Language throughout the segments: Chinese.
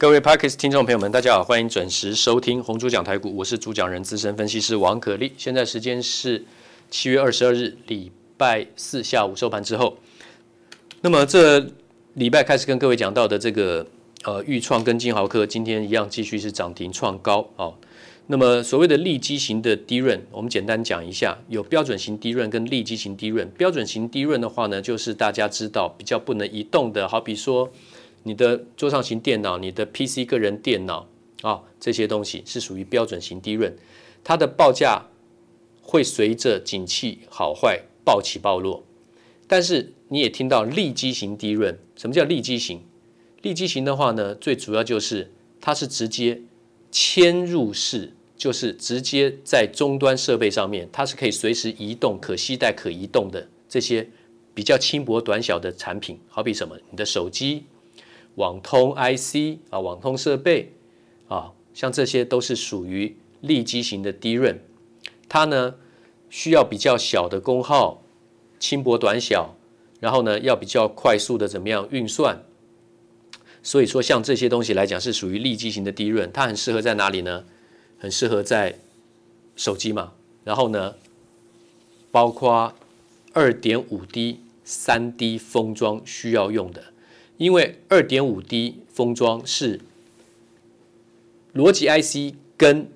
各位 Podcast 听众朋友们，大家好，欢迎准时收听红猪讲台股，我是主讲人资深分析师王可立。现在时间是七月二十二日礼拜四下午收盘之后。那么这礼拜开始跟各位讲到的这个呃钰创跟金豪科，今天一样继续是涨停创高哦。那么所谓的利基型的低润，我们简单讲一下，有标准型低润跟利基型低润。标准型低润的话呢，就是大家知道比较不能移动的，好比说。你的桌上型电脑、你的 PC 个人电脑啊、这些东西是属于标准型低润，它的报价会随着景气好坏暴起暴落。但是你也听到利基型低润，什么叫利基型？利基型的话呢，最主要就是它是直接嵌入式，就是直接在终端设备上面，它是可以随时移动、可携带、可移动的这些比较轻薄短小的产品，好比什么？你的手机。网通 IC 啊，网通设备啊，像这些都是属于立基型的低润，它呢需要比较小的功耗，轻薄短小，然后呢要比较快速的怎么样运算，所以说像这些东西来讲是属于立基型的低润，它很适合在哪里呢？很适合在手机嘛，然后呢，包括二点五 D、三 D 封装需要用的。因为二点五 D 封装是逻辑 IC 跟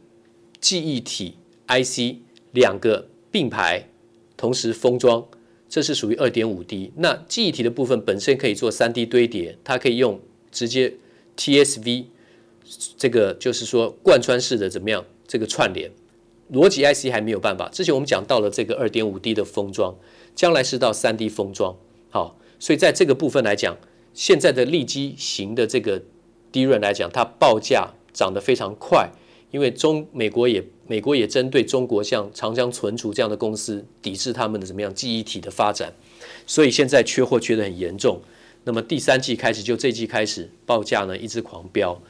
记忆体 IC 两个并排同时封装，这是属于二点五 D。那记忆体的部分本身可以做三 D 堆叠，它可以用直接 TSV，这个就是说贯穿式的怎么样这个串联。逻辑 IC 还没有办法。之前我们讲到了这个二点五 D 的封装，将来是到三 D 封装。好，所以在这个部分来讲。现在的利基型的这个低润来讲，它报价涨得非常快，因为中美国也美国也针对中国像长江存储这样的公司抵制他们的怎么样记忆体的发展，所以现在缺货缺得很严重。那么第三季开始就这季开始报价呢一直狂飙。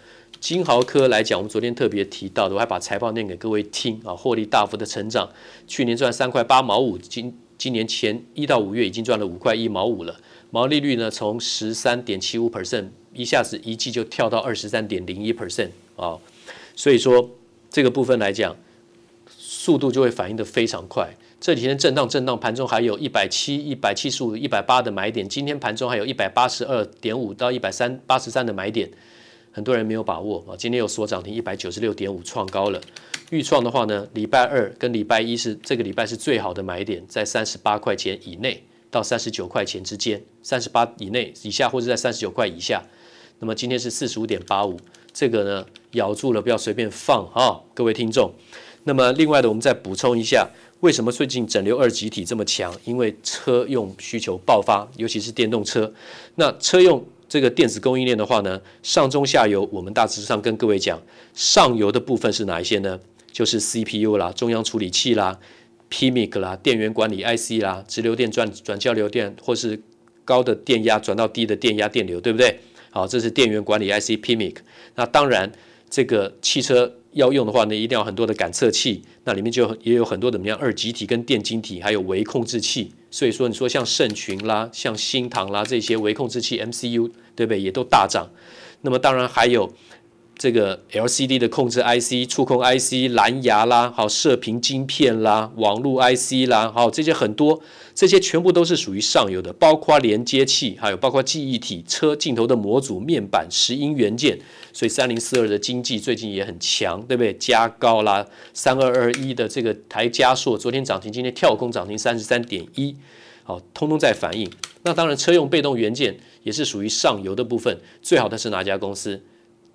金豪科来讲，我们昨天特别提到的，我还把财报念给各位听啊，获利大幅的成长，去年赚三块八毛五，今今年前一到五月已经赚了五块一毛五了。毛利率呢，从十三点七五 percent 一下子一季就跳到二十三点零一 percent 啊，所以说这个部分来讲，速度就会反应得非常快。这几天震荡震荡，盘中还有一百七、一百七十五、一百八的买点，今天盘中还有一百八十二点五到一百三八十三的买点，很多人没有把握啊。今天又锁涨停一百九十六点五创高了。预创的话呢，礼拜二跟礼拜一是这个礼拜是最好的买点，在三十八块钱以内。到三十九块钱之间，三十八以内以下，或者在三十九块以下。那么今天是四十五点八五，这个呢咬住了，不要随便放啊、各位听众。那么另外的，我们再补充一下，为什么最近整流二极体这么强？因为车用需求爆发，尤其是电动车。那车用这个电子供应链的话呢，上中下游，我们大致上跟各位讲，上游的部分是哪一些呢？就是 CPU 啦，中央处理器啦。PMIC 啦，电源管理 IC 啦，直流电转转交流电，或是高的电压转到低的电压电流，对不对？好，这是电源管理 IC PMIC。那当然，这个汽车要用的话呢，一定要很多的感测器，那里面就也有很多怎么样二极体跟电晶体，还有微控制器。所以说，你说像盛群啦，像新唐啦这些微控制器 MCU，对不对？也都大涨。那么当然还有。这个 LCD 的控制 IC、触控 IC、蓝牙啦，好射频晶片啦、网络 IC 啦，好这些很多，这些全部都是属于上游的，包括连接器，还有包括记忆体、车镜头的模组、面板、石英元件。所以三零四二的经济最近也很强，对不对？加高啦，三二二一的这个台加硕，昨天涨停，今天跳空涨停三十三点一，好，通通在反应。那当然，车用被动元件也是属于上游的部分，最好的是哪家公司？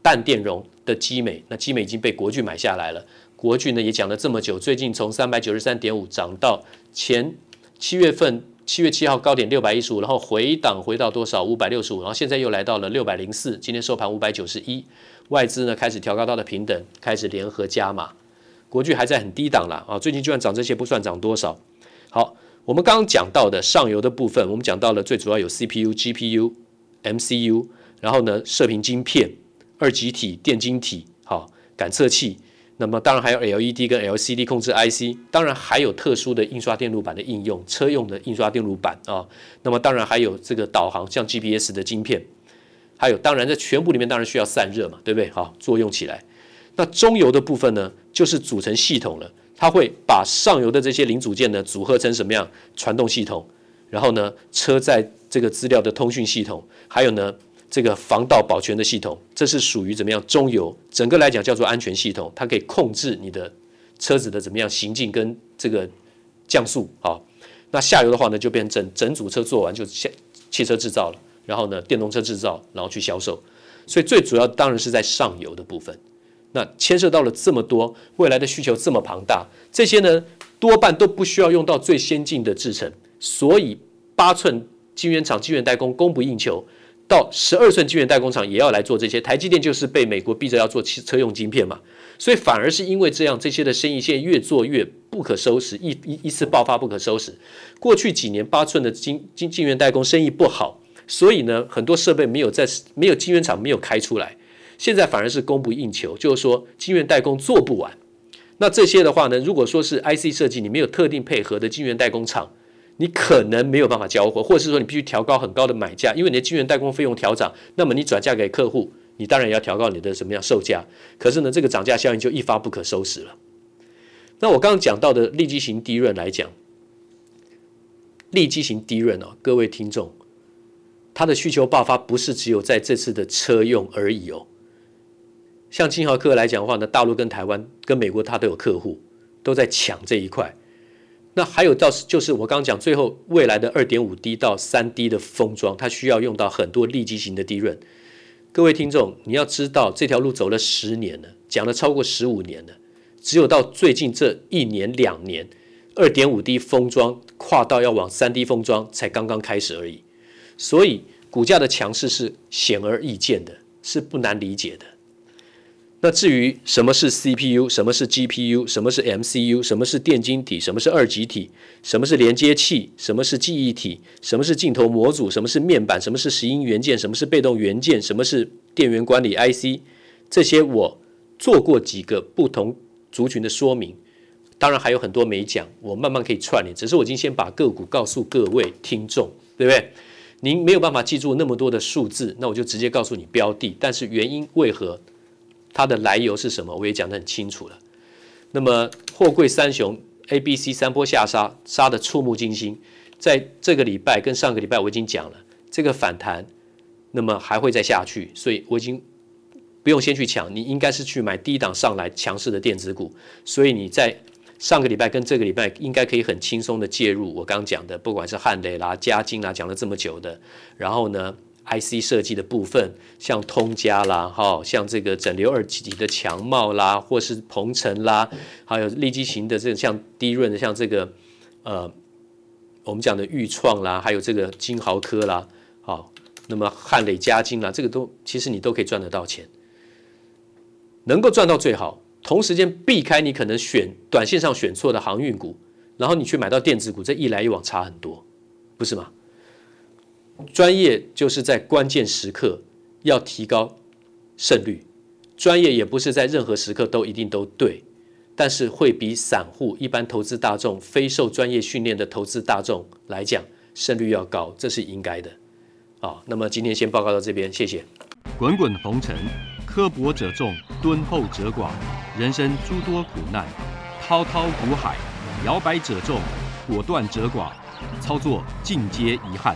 氮电容的基美，那基美已经被国巨买下来了。国巨呢也讲了这么久，最近从三百九十三点五涨到前七月份七月七号高点六百一十五，然后回档回到多少五百六十五，然后现在又来到了六百零四，今天收盘五百九十一。外资呢开始调高它的平等，开始联合加码。国巨还在很低档了啊，最近就算涨这些不算涨多少。好，我们刚刚讲到的上游的部分，我们讲到了最主要有 CPU、GPU、MCU，然后呢射频晶片。二极体、电晶体，好感测器，那么当然还有 LED 跟 LCD 控制 IC，当然还有特殊的印刷电路板的应用，车用的印刷电路板啊，那么当然还有这个导航，像 GPS 的晶片。还有当然在全部里面当然需要散热嘛，对不对？好，作用起来。那中游的部分呢，就是组成系统了，它会把上游的这些零组件呢组合成什么样？传动系统，然后呢，车载这个资料的通讯系统，还有呢，这个防盗保全的系统，这是属于怎么样？中游，整个来讲叫做安全系统，它可以控制你的车子的怎么样行进跟这个降速。好，那下游的话呢，就变成整整组车做完就下汽车制造了，然后呢，电动车制造，然后去销售。所以最主要当然是在上游的部分。那牵涉到了这么多，未来的需求这么庞大，这些呢多半都不需要用到最先进的制程，所以八寸晶圆厂、晶圆代工供不应求，到十二寸晶圆代工厂也要来做这些。台积电就是被美国逼着要做汽车用晶片嘛，所以反而是因为这样，这些的生意现在越做越不可收拾，一一一次爆发不可收拾。过去几年八寸的晶晶晶圆代工生意不好，所以呢很多设备没有在没有晶圆厂没有开出来。现在反而是供不应求，就是说晶圆代工做不完。那这些的话呢，如果说是 IC 设计，你没有特定配合的晶圆代工厂，你可能没有办法交货，或者是说你必须调高很高的买价，因为你的晶圆代工费用调涨，那么你转嫁给客户，你当然要调高你的什么样售价。可是呢，这个涨价效应就一发不可收拾了。那我刚刚讲到的利基型低润来讲，利基型低润哦，各位听众，它的需求爆发不是只有在这次的车用而已哦。像金豪客来讲的话呢，大陆跟台湾跟美国它都有客户，都在抢这一块。那还有到就是我刚刚讲最后未来的二点五 D 到三 D 的封装，它需要用到很多利基型的 DRAM。各位听众，你要知道这条路走了十年了，讲了超过十五年了，只有到最近这一年两年，二点五 D 封装跨到要往三 D 封装才刚刚开始而已。所以股价的强势是显而易见的，是不难理解的。那至于什么是 CPU，什么是 GPU，什么是 MCU，什么是电晶体，什么是二极体，什么是连接器，什么是记忆体，什么是镜头模组，什么是面板，什么是石英元件，什么是被动元件，什么是电源管理 IC，这些我做过几个不同族群的说明，当然还有很多没讲，我慢慢可以串联。只是我已经先把个股告诉各位听众，对不对？您没有办法记住那么多的数字，那我就直接告诉你标的，但是原因为何？它的来由是什么？我也讲得很清楚了。那么货柜三雄 A、B、C 三波下杀，杀得触目惊心。在这个礼拜跟上个礼拜我已经讲了，这个反弹，那么还会再下去，所以我已经不用先去抢，你应该是去买低档上来强势的电子股。所以你在上个礼拜跟这个礼拜应该可以很轻松的介入。我刚讲的，不管是汉雷啦、嘉晶啦，讲了这么久的，然后呢？IC 设计的部分，像通家啦，哈，像这个整流二极体的强茂啦，或是鹏程啦，还有利基型的这个像低润的，像这个呃，我们讲的钰创啦，还有这个金豪科啦，好，那么汉磊嘉晶啦，这个都其实你都可以赚得到钱，能够赚到最好，同时间避开你可能选短线上选错的航运股，然后你去买到电子股，这一来一往差很多，不是吗？专业就是在关键时刻要提高胜率，专业也不是在任何时刻都一定都对，但是会比散户一般投资大众、非受专业训练的投资大众来讲胜率要高，这是应该的。好，那么今天先报告到这边，谢谢。滚滚红尘，刻薄者众，敦厚者寡；人生诸多苦难，滔滔苦海，摇摆者众，果断者寡。操作尽皆遗憾。